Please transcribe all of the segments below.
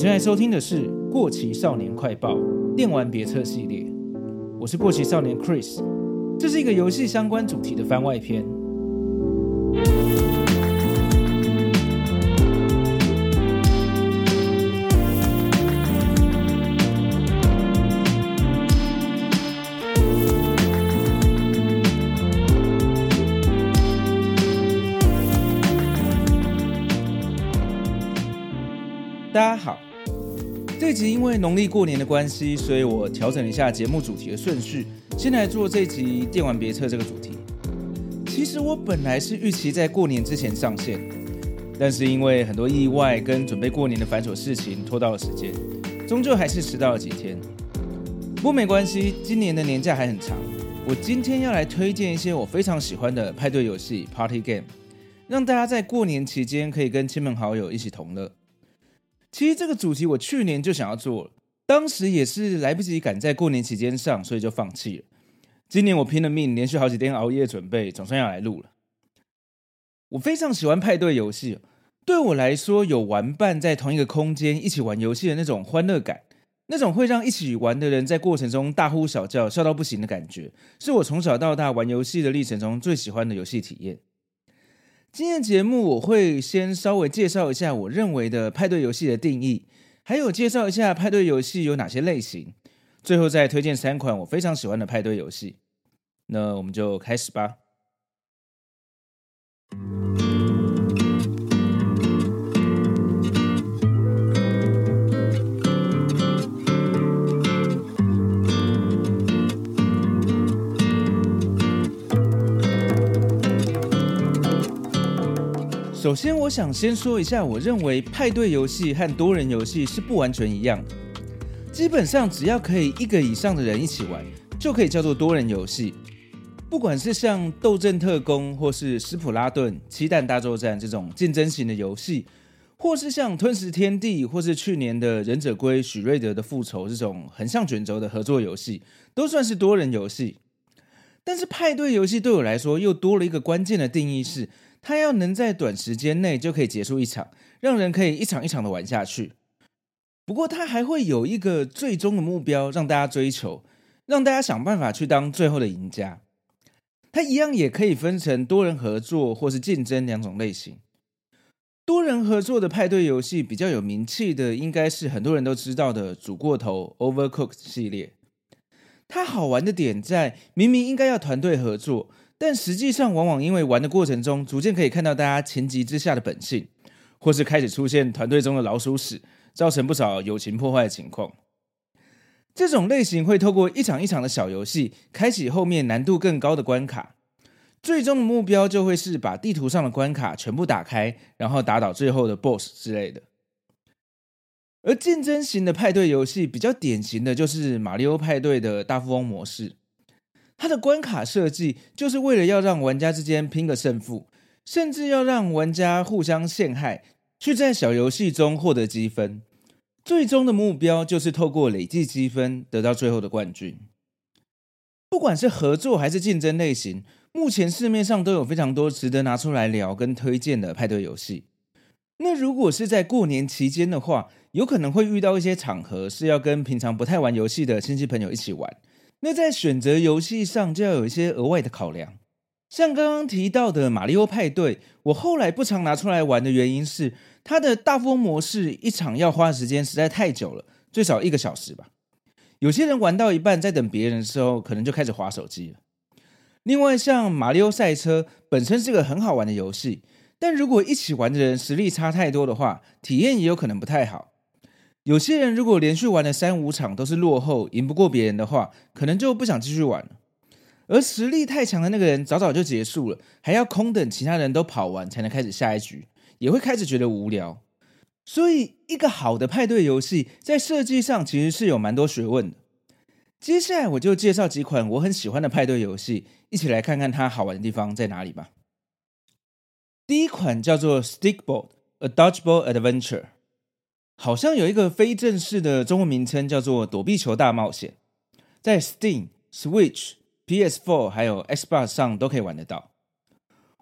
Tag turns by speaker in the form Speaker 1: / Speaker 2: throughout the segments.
Speaker 1: 正在收听的是《过期少年快报》电玩别册系列，我是过期少年 Chris，这是一个游戏相关主题的番外篇。大家好，这集因为农历过年的关系，所以我调整了一下节目主题的顺序，先来做这集电玩别册这个主题。其实我本来是预期在过年之前上线，但是因为很多意外跟准备过年的繁琐事情拖到了时间，终究还是迟到了几天。不过没关系，今年的年假还很长。我今天要来推荐一些我非常喜欢的派对游戏 （Party Game），让大家在过年期间可以跟亲朋好友一起同乐。其实这个主题我去年就想要做了，当时也是来不及赶在过年期间上，所以就放弃了。今年我拼了命，连续好几天熬夜准备，总算要来录了。我非常喜欢派对游戏，对我来说，有玩伴在同一个空间一起玩游戏的那种欢乐感，那种会让一起玩的人在过程中大呼小叫、笑到不行的感觉，是我从小到大玩游戏的历程中最喜欢的游戏体验。今天节目我会先稍微介绍一下我认为的派对游戏的定义，还有介绍一下派对游戏有哪些类型，最后再推荐三款我非常喜欢的派对游戏。那我们就开始吧。首先，我想先说一下，我认为派对游戏和多人游戏是不完全一样的。基本上，只要可以一个以上的人一起玩，就可以叫做多人游戏。不管是像《斗阵特工》或是《斯普拉顿：漆弹大作战》这种竞争型的游戏，或是像《吞食天地》或是去年的《忍者龟：许瑞德的复仇》这种横向卷轴的合作游戏，都算是多人游戏。但是派对游戏对我来说，又多了一个关键的定义是。它要能在短时间内就可以结束一场，让人可以一场一场的玩下去。不过，它还会有一个最终的目标让大家追求，让大家想办法去当最后的赢家。它一样也可以分成多人合作或是竞争两种类型。多人合作的派对游戏比较有名气的，应该是很多人都知道的“煮过头 ”（Overcooked） 系列。它好玩的点在，明明应该要团队合作。但实际上，往往因为玩的过程中，逐渐可以看到大家情急之下的本性，或是开始出现团队中的老鼠屎，造成不少友情破坏的情况。这种类型会透过一场一场的小游戏，开启后面难度更高的关卡，最终的目标就会是把地图上的关卡全部打开，然后打倒最后的 BOSS 之类的。而竞争型的派对游戏，比较典型的就是马里欧派对的大富翁模式。它的关卡设计就是为了要让玩家之间拼个胜负，甚至要让玩家互相陷害，去在小游戏中获得积分。最终的目标就是透过累计积分得到最后的冠军。不管是合作还是竞争类型，目前市面上都有非常多值得拿出来聊跟推荐的派对游戏。那如果是在过年期间的话，有可能会遇到一些场合是要跟平常不太玩游戏的亲戚朋友一起玩。那在选择游戏上就要有一些额外的考量，像刚刚提到的《马里奥派对》，我后来不常拿出来玩的原因是，它的大富翁模式一场要花的时间实在太久了，最少一个小时吧。有些人玩到一半，在等别人的时候，可能就开始划手机了。另外，像《马里奥赛车》本身是个很好玩的游戏，但如果一起玩的人实力差太多的话，体验也有可能不太好。有些人如果连续玩了三五场都是落后，赢不过别人的话，可能就不想继续玩了。而实力太强的那个人早早就结束了，还要空等其他人都跑完才能开始下一局，也会开始觉得无聊。所以，一个好的派对游戏在设计上其实是有蛮多学问的。接下来我就介绍几款我很喜欢的派对游戏，一起来看看它好玩的地方在哪里吧。第一款叫做 Stickball: A Dodgeball Adventure。好像有一个非正式的中文名称叫做“躲避球大冒险”，在 Steam、Switch、PS4 还有 Xbox 上都可以玩得到。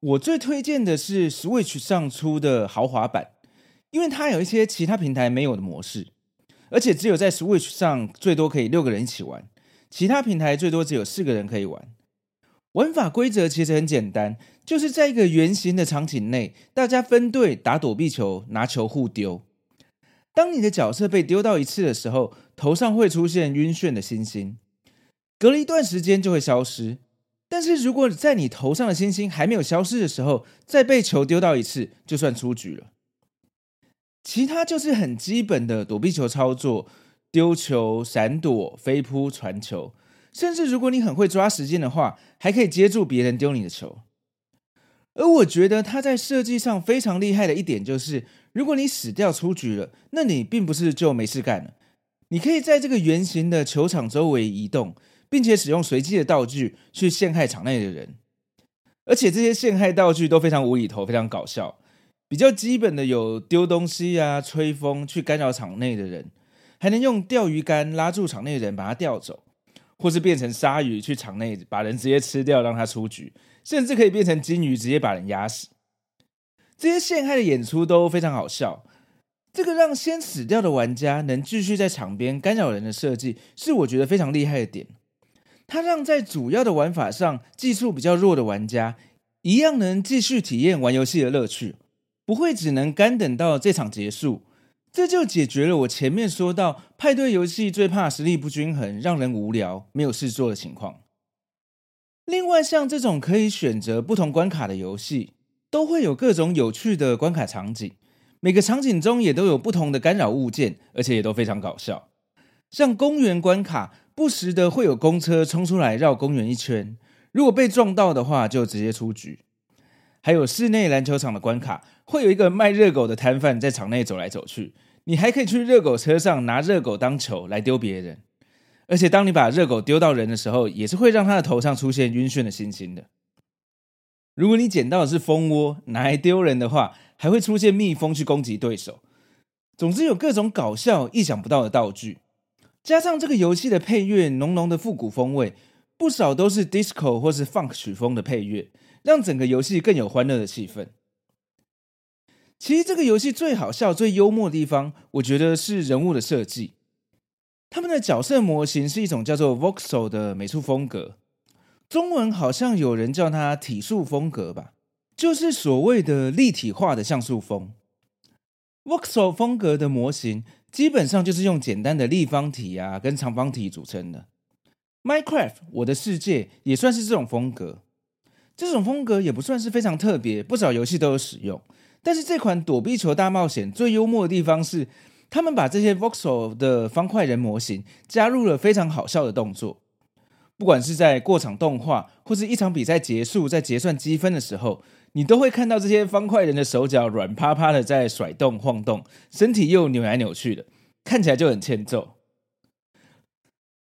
Speaker 1: 我最推荐的是 Switch 上出的豪华版，因为它有一些其他平台没有的模式，而且只有在 Switch 上最多可以六个人一起玩，其他平台最多只有四个人可以玩。玩法规则其实很简单，就是在一个圆形的场景内，大家分队打躲避球，拿球互丢。当你的角色被丢到一次的时候，头上会出现晕眩的星星，隔了一段时间就会消失。但是如果在你头上的星星还没有消失的时候，再被球丢到一次，就算出局了。其他就是很基本的躲避球操作，丢球、闪躲、飞扑、传球。甚至如果你很会抓时间的话，还可以接住别人丢你的球。而我觉得它在设计上非常厉害的一点就是，如果你死掉出局了，那你并不是就没事干了。你可以在这个圆形的球场周围移动，并且使用随机的道具去陷害场内的人。而且这些陷害道具都非常无厘头，非常搞笑。比较基本的有丢东西啊、吹风去干扰场内的人，还能用钓鱼竿拉住场内的人，把他钓走。或是变成鲨鱼去场内把人直接吃掉，让他出局，甚至可以变成鲸鱼直接把人压死。这些陷害的演出都非常好笑。这个让先死掉的玩家能继续在场边干扰人的设计，是我觉得非常厉害的点。它让在主要的玩法上技术比较弱的玩家，一样能继续体验玩游戏的乐趣，不会只能干等到这场结束。这就解决了我前面说到派对游戏最怕实力不均衡、让人无聊、没有事做的情况。另外，像这种可以选择不同关卡的游戏，都会有各种有趣的关卡场景，每个场景中也都有不同的干扰物件，而且也都非常搞笑。像公园关卡，不时的会有公车冲出来绕公园一圈，如果被撞到的话，就直接出局。还有室内篮球场的关卡，会有一个卖热狗的摊贩在场内走来走去，你还可以去热狗车上拿热狗当球来丢别人，而且当你把热狗丢到人的时候，也是会让他的头上出现晕眩的星星的。如果你捡到的是蜂窝拿来丢人的话，还会出现蜜蜂去攻击对手。总之有各种搞笑、意想不到的道具，加上这个游戏的配乐浓浓的复古风味，不少都是 disco 或是 funk 曲风的配乐。让整个游戏更有欢乐的气氛。其实这个游戏最好笑、最幽默的地方，我觉得是人物的设计。他们的角色模型是一种叫做 voxel 的美术风格，中文好像有人叫它体素风格吧，就是所谓的立体化的像素风。voxel 风格的模型基本上就是用简单的立方体啊跟长方体组成的。Minecraft 我的世界也算是这种风格。这种风格也不算是非常特别，不少游戏都有使用。但是这款躲避球大冒险最幽默的地方是，他们把这些 voxel 的方块人模型加入了非常好笑的动作。不管是在过场动画，或是一场比赛结束在结算积分的时候，你都会看到这些方块人的手脚软趴趴的在甩动晃动，身体又扭来扭去的，看起来就很欠揍。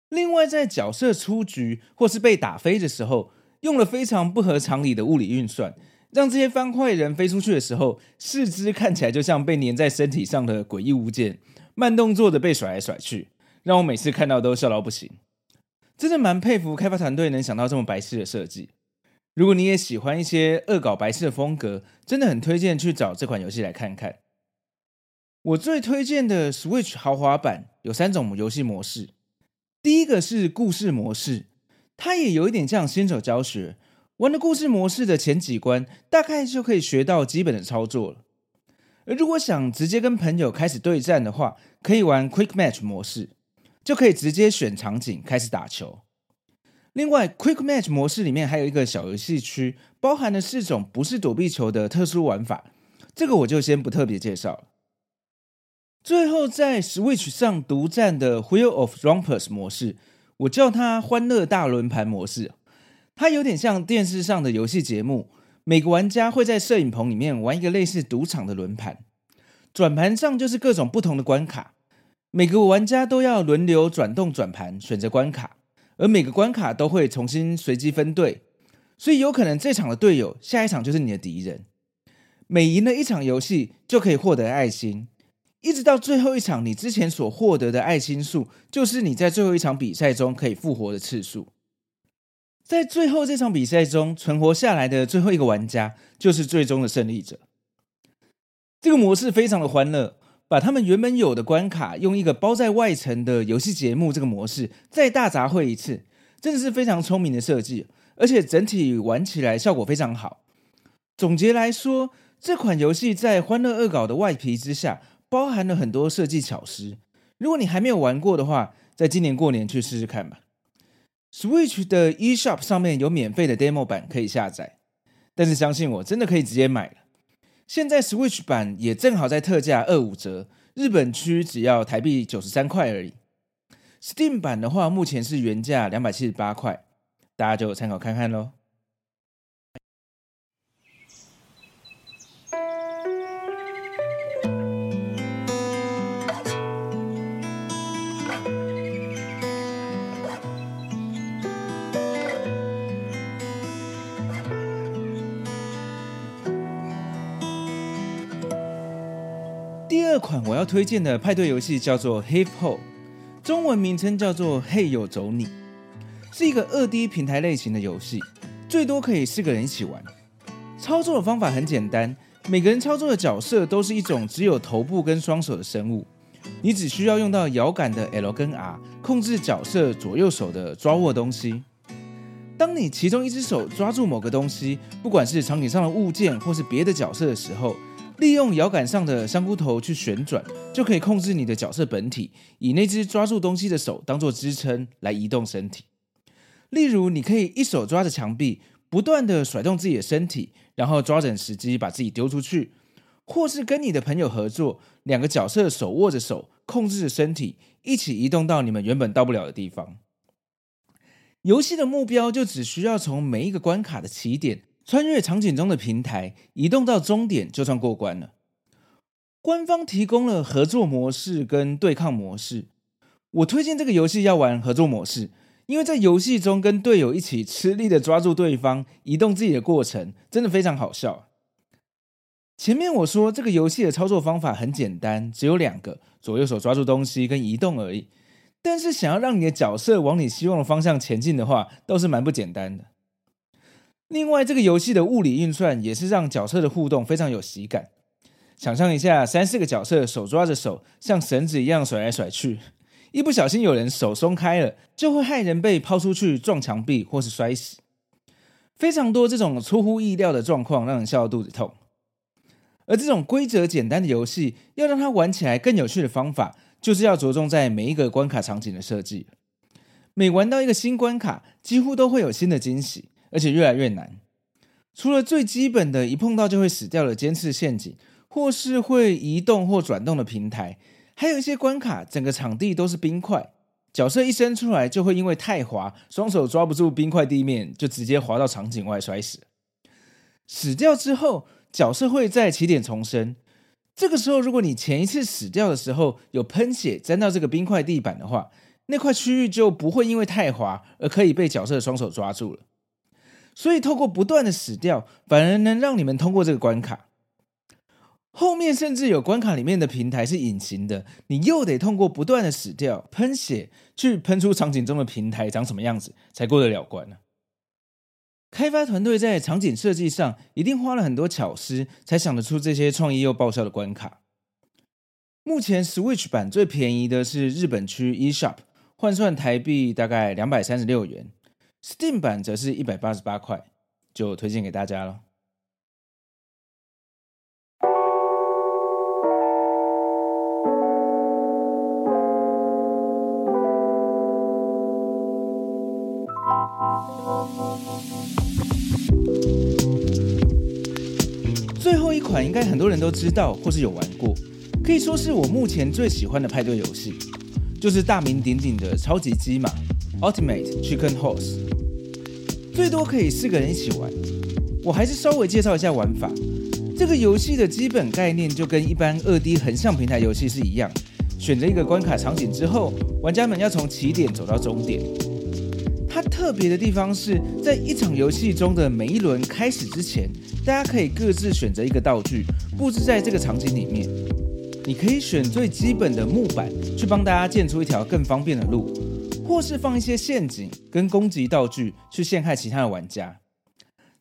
Speaker 1: 另外，在角色出局或是被打飞的时候，用了非常不合常理的物理运算，让这些方块人飞出去的时候，四肢看起来就像被粘在身体上的诡异物件，慢动作的被甩来甩去，让我每次看到都笑到不行。真的蛮佩服开发团队能想到这么白痴的设计。如果你也喜欢一些恶搞白痴的风格，真的很推荐去找这款游戏来看看。我最推荐的 Switch 豪华版有三种游戏模式，第一个是故事模式。它也有一点像新手教学，玩了故事模式的前几关，大概就可以学到基本的操作了。而如果想直接跟朋友开始对战的话，可以玩 Quick Match 模式，就可以直接选场景开始打球。另外，Quick Match 模式里面还有一个小游戏区，包含了四种不是躲避球的特殊玩法，这个我就先不特别介绍了。最后，在 Switch 上独占的 Wheel of Rompers 模式。我叫它“欢乐大轮盘”模式，它有点像电视上的游戏节目。每个玩家会在摄影棚里面玩一个类似赌场的轮盘，转盘上就是各种不同的关卡。每个玩家都要轮流转动转盘，选择关卡，而每个关卡都会重新随机分队，所以有可能这场的队友下一场就是你的敌人。每赢了一场游戏，就可以获得爱心。一直到最后一场，你之前所获得的爱心数，就是你在最后一场比赛中可以复活的次数。在最后这场比赛中存活下来的最后一个玩家，就是最终的胜利者。这个模式非常的欢乐，把他们原本有的关卡用一个包在外层的游戏节目这个模式再大杂烩一次，真的是非常聪明的设计，而且整体玩起来效果非常好。总结来说，这款游戏在欢乐恶搞的外皮之下，包含了很多设计巧思。如果你还没有玩过的话，在今年过年去试试看吧。Switch 的 eShop 上面有免费的 demo 版可以下载，但是相信我，真的可以直接买了。现在 Switch 版也正好在特价二五折，日本区只要台币九十三块而已。Steam 版的话，目前是原价两百七十八块，大家就参考看看喽。二款我要推荐的派对游戏叫做 Hip Hop，中文名称叫做嘿有走你，是一个二 D 平台类型的游戏，最多可以四个人一起玩。操作的方法很简单，每个人操作的角色都是一种只有头部跟双手的生物，你只需要用到摇杆的 L 跟 R 控制角色左右手的抓握东西。当你其中一只手抓住某个东西，不管是场景上的物件或是别的角色的时候，利用摇杆上的香菇头去旋转，就可以控制你的角色本体，以那只抓住东西的手当做支撑来移动身体。例如，你可以一手抓着墙壁，不断地甩动自己的身体，然后抓准时机把自己丢出去；或是跟你的朋友合作，两个角色手握着手，控制着身体，一起移动到你们原本到不了的地方。游戏的目标就只需要从每一个关卡的起点。穿越场景中的平台，移动到终点就算过关了。官方提供了合作模式跟对抗模式。我推荐这个游戏要玩合作模式，因为在游戏中跟队友一起吃力的抓住对方，移动自己的过程真的非常好笑。前面我说这个游戏的操作方法很简单，只有两个：左右手抓住东西跟移动而已。但是想要让你的角色往你希望的方向前进的话，倒是蛮不简单的。另外，这个游戏的物理运算也是让角色的互动非常有喜感。想象一下，三四个角色手抓着手，像绳子一样甩来甩去，一不小心有人手松开了，就会害人被抛出去撞墙壁或是摔死。非常多这种出乎意料的状况，让人笑到肚子痛。而这种规则简单的游戏，要让它玩起来更有趣的方法，就是要着重在每一个关卡场景的设计。每玩到一个新关卡，几乎都会有新的惊喜。而且越来越难，除了最基本的一碰到就会死掉的尖刺陷阱，或是会移动或转动的平台，还有一些关卡，整个场地都是冰块，角色一伸出来就会因为太滑，双手抓不住冰块地面，就直接滑到场景外摔死。死掉之后，角色会在起点重生。这个时候，如果你前一次死掉的时候有喷血沾到这个冰块地板的话，那块区域就不会因为太滑而可以被角色的双手抓住了。所以，透过不断的死掉，反而能让你们通过这个关卡。后面甚至有关卡里面的平台是隐形的，你又得通过不断的死掉、喷血，去喷出场景中的平台长什么样子，才过得了关呢？开发团队在场景设计上一定花了很多巧思，才想得出这些创意又爆笑的关卡。目前 Switch 版最便宜的是日本区 eShop，换算台币大概两百三十六元。Steam 版则是一百八十八块，就推荐给大家了。最后一款应该很多人都知道或是有玩过，可以说是我目前最喜欢的派对游戏，就是大名鼎鼎的超级鸡嘛 Ultimate Chicken Horse。最多可以四个人一起玩，我还是稍微介绍一下玩法。这个游戏的基本概念就跟一般二 D 横向平台游戏是一样，选择一个关卡场景之后，玩家们要从起点走到终点。它特别的地方是在一场游戏中的每一轮开始之前，大家可以各自选择一个道具，布置在这个场景里面。你可以选最基本的木板，去帮大家建出一条更方便的路。或是放一些陷阱跟攻击道具去陷害其他的玩家，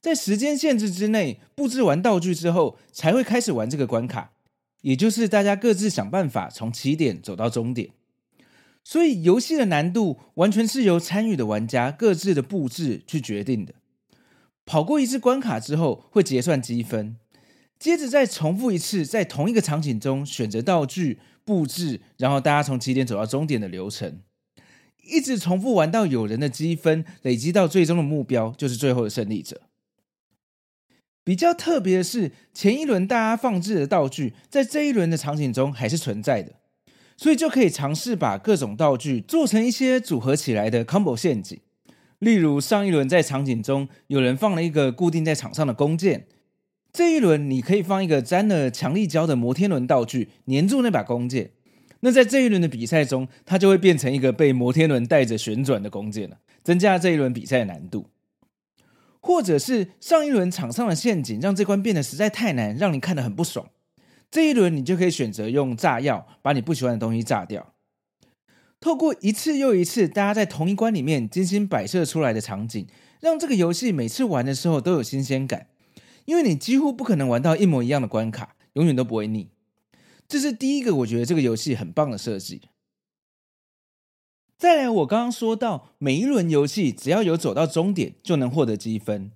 Speaker 1: 在时间限制之内布置完道具之后，才会开始玩这个关卡。也就是大家各自想办法从起点走到终点。所以游戏的难度完全是由参与的玩家各自的布置去决定的。跑过一次关卡之后会结算积分，接着再重复一次在同一个场景中选择道具布置，然后大家从起点走到终点的流程，一直重复玩到有人的积分累积到最终的目标，就是最后的胜利者。比较特别的是，前一轮大家放置的道具在这一轮的场景中还是存在的。所以就可以尝试把各种道具做成一些组合起来的 combo 陷阱，例如上一轮在场景中有人放了一个固定在场上的弓箭，这一轮你可以放一个沾了强力胶的摩天轮道具粘住那把弓箭，那在这一轮的比赛中，它就会变成一个被摩天轮带着旋转的弓箭了，增加这一轮比赛的难度。或者是上一轮场上的陷阱让这关变得实在太难，让你看得很不爽。这一轮你就可以选择用炸药把你不喜欢的东西炸掉。透过一次又一次大家在同一关里面精心摆设出来的场景，让这个游戏每次玩的时候都有新鲜感。因为你几乎不可能玩到一模一样的关卡，永远都不会腻。这是第一个我觉得这个游戏很棒的设计。再来，我刚刚说到每一轮游戏只要有走到终点就能获得积分。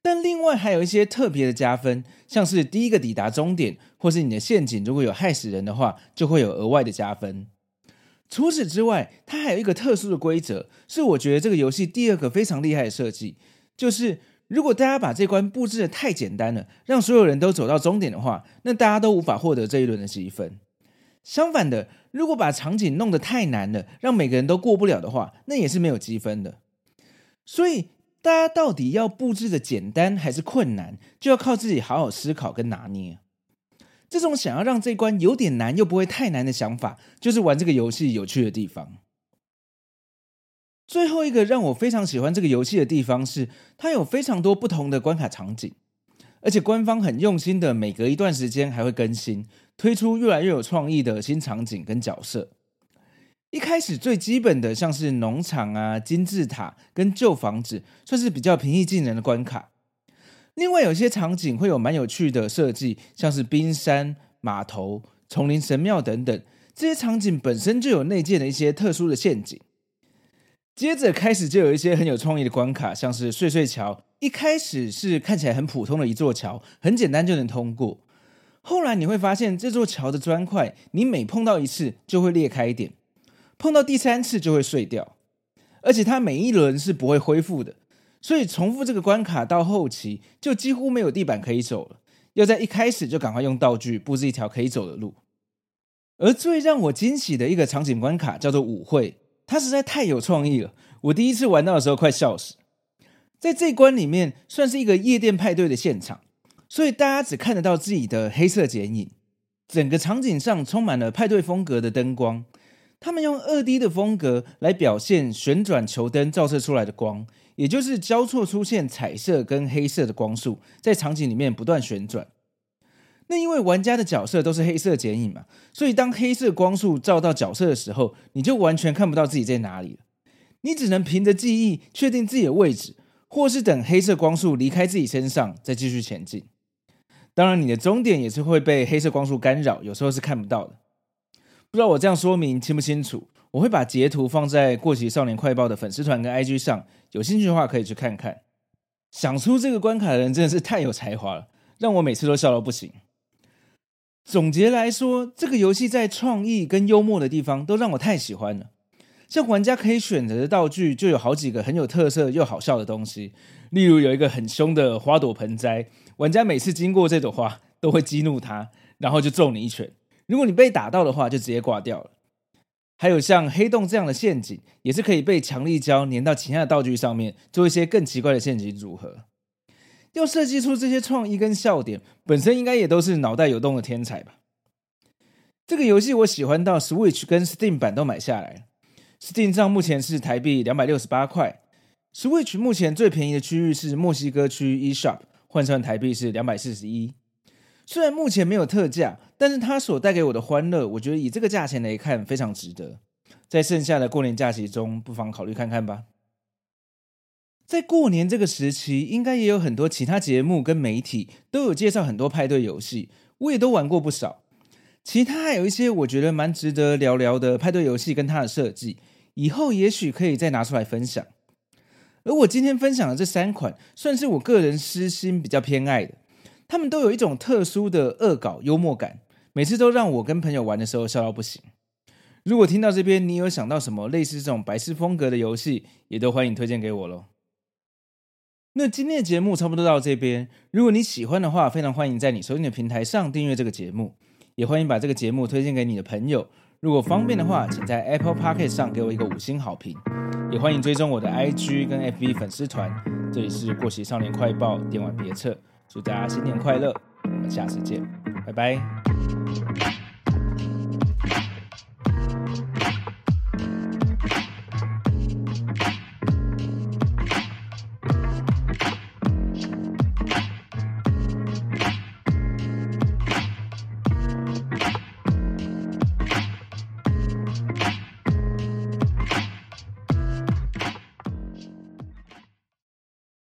Speaker 1: 但另外还有一些特别的加分，像是第一个抵达终点，或是你的陷阱如果有害死人的话，就会有额外的加分。除此之外，它还有一个特殊的规则，是我觉得这个游戏第二个非常厉害的设计，就是如果大家把这关布置的太简单了，让所有人都走到终点的话，那大家都无法获得这一轮的积分。相反的，如果把场景弄得太难了，让每个人都过不了的话，那也是没有积分的。所以。大家到底要布置的简单还是困难，就要靠自己好好思考跟拿捏。这种想要让这关有点难又不会太难的想法，就是玩这个游戏有趣的地方。最后一个让我非常喜欢这个游戏的地方是，它有非常多不同的关卡场景，而且官方很用心的，每隔一段时间还会更新，推出越来越有创意的新场景跟角色。一开始最基本的像是农场啊、金字塔跟旧房子，算是比较平易近人的关卡。另外有些场景会有蛮有趣的设计，像是冰山、码头、丛林神庙等等，这些场景本身就有内建的一些特殊的陷阱。接着开始就有一些很有创意的关卡，像是碎碎桥。一开始是看起来很普通的一座桥，很简单就能通过。后来你会发现这座桥的砖块，你每碰到一次就会裂开一点。碰到第三次就会碎掉，而且它每一轮是不会恢复的，所以重复这个关卡到后期就几乎没有地板可以走了，要在一开始就赶快用道具布置一条可以走的路。而最让我惊喜的一个场景关卡叫做舞会，它实在太有创意了，我第一次玩到的时候快笑死。在这关里面算是一个夜店派对的现场，所以大家只看得到自己的黑色剪影，整个场景上充满了派对风格的灯光。他们用二 D 的风格来表现旋转球灯照射出来的光，也就是交错出现彩色跟黑色的光束，在场景里面不断旋转。那因为玩家的角色都是黑色剪影嘛，所以当黑色光束照到角色的时候，你就完全看不到自己在哪里了。你只能凭着记忆确定自己的位置，或是等黑色光束离开自己身上再继续前进。当然，你的终点也是会被黑色光束干扰，有时候是看不到的。不知道我这样说明清不清楚？我会把截图放在过期少年快报的粉丝团跟 IG 上，有兴趣的话可以去看看。想出这个关卡的人真的是太有才华了，让我每次都笑到不行。总结来说，这个游戏在创意跟幽默的地方都让我太喜欢了。像玩家可以选择的道具就有好几个很有特色又好笑的东西，例如有一个很凶的花朵盆栽，玩家每次经过这朵花都会激怒它，然后就揍你一拳。如果你被打到的话，就直接挂掉了。还有像黑洞这样的陷阱，也是可以被强力胶粘到其他的道具上面，做一些更奇怪的陷阱组合。要设计出这些创意跟笑点，本身应该也都是脑袋有洞的天才吧。这个游戏我喜欢到 Switch 跟 Steam 版都买下来。Steam 上目前是台币两百六十八块，Switch 目前最便宜的区域是墨西哥区 eShop，换算台币是两百四十一。虽然目前没有特价，但是它所带给我的欢乐，我觉得以这个价钱来看非常值得。在剩下的过年假期中，不妨考虑看看吧。在过年这个时期，应该也有很多其他节目跟媒体都有介绍很多派对游戏，我也都玩过不少。其他还有一些我觉得蛮值得聊聊的派对游戏跟它的设计，以后也许可以再拿出来分享。而我今天分享的这三款，算是我个人私心比较偏爱的，他们都有一种特殊的恶搞幽默感，每次都让我跟朋友玩的时候笑到不行。如果听到这边你有想到什么类似这种白痴风格的游戏，也都欢迎推荐给我喽。那今天的节目差不多到这边，如果你喜欢的话，非常欢迎在你收听的平台上订阅这个节目，也欢迎把这个节目推荐给你的朋友。如果方便的话，请在 Apple Podcast 上给我一个五星好评，也欢迎追踪我的 IG 跟 FB 粉丝团。这里是过期少年快报，电玩别册，祝大家新年快乐，我们下次见，拜拜。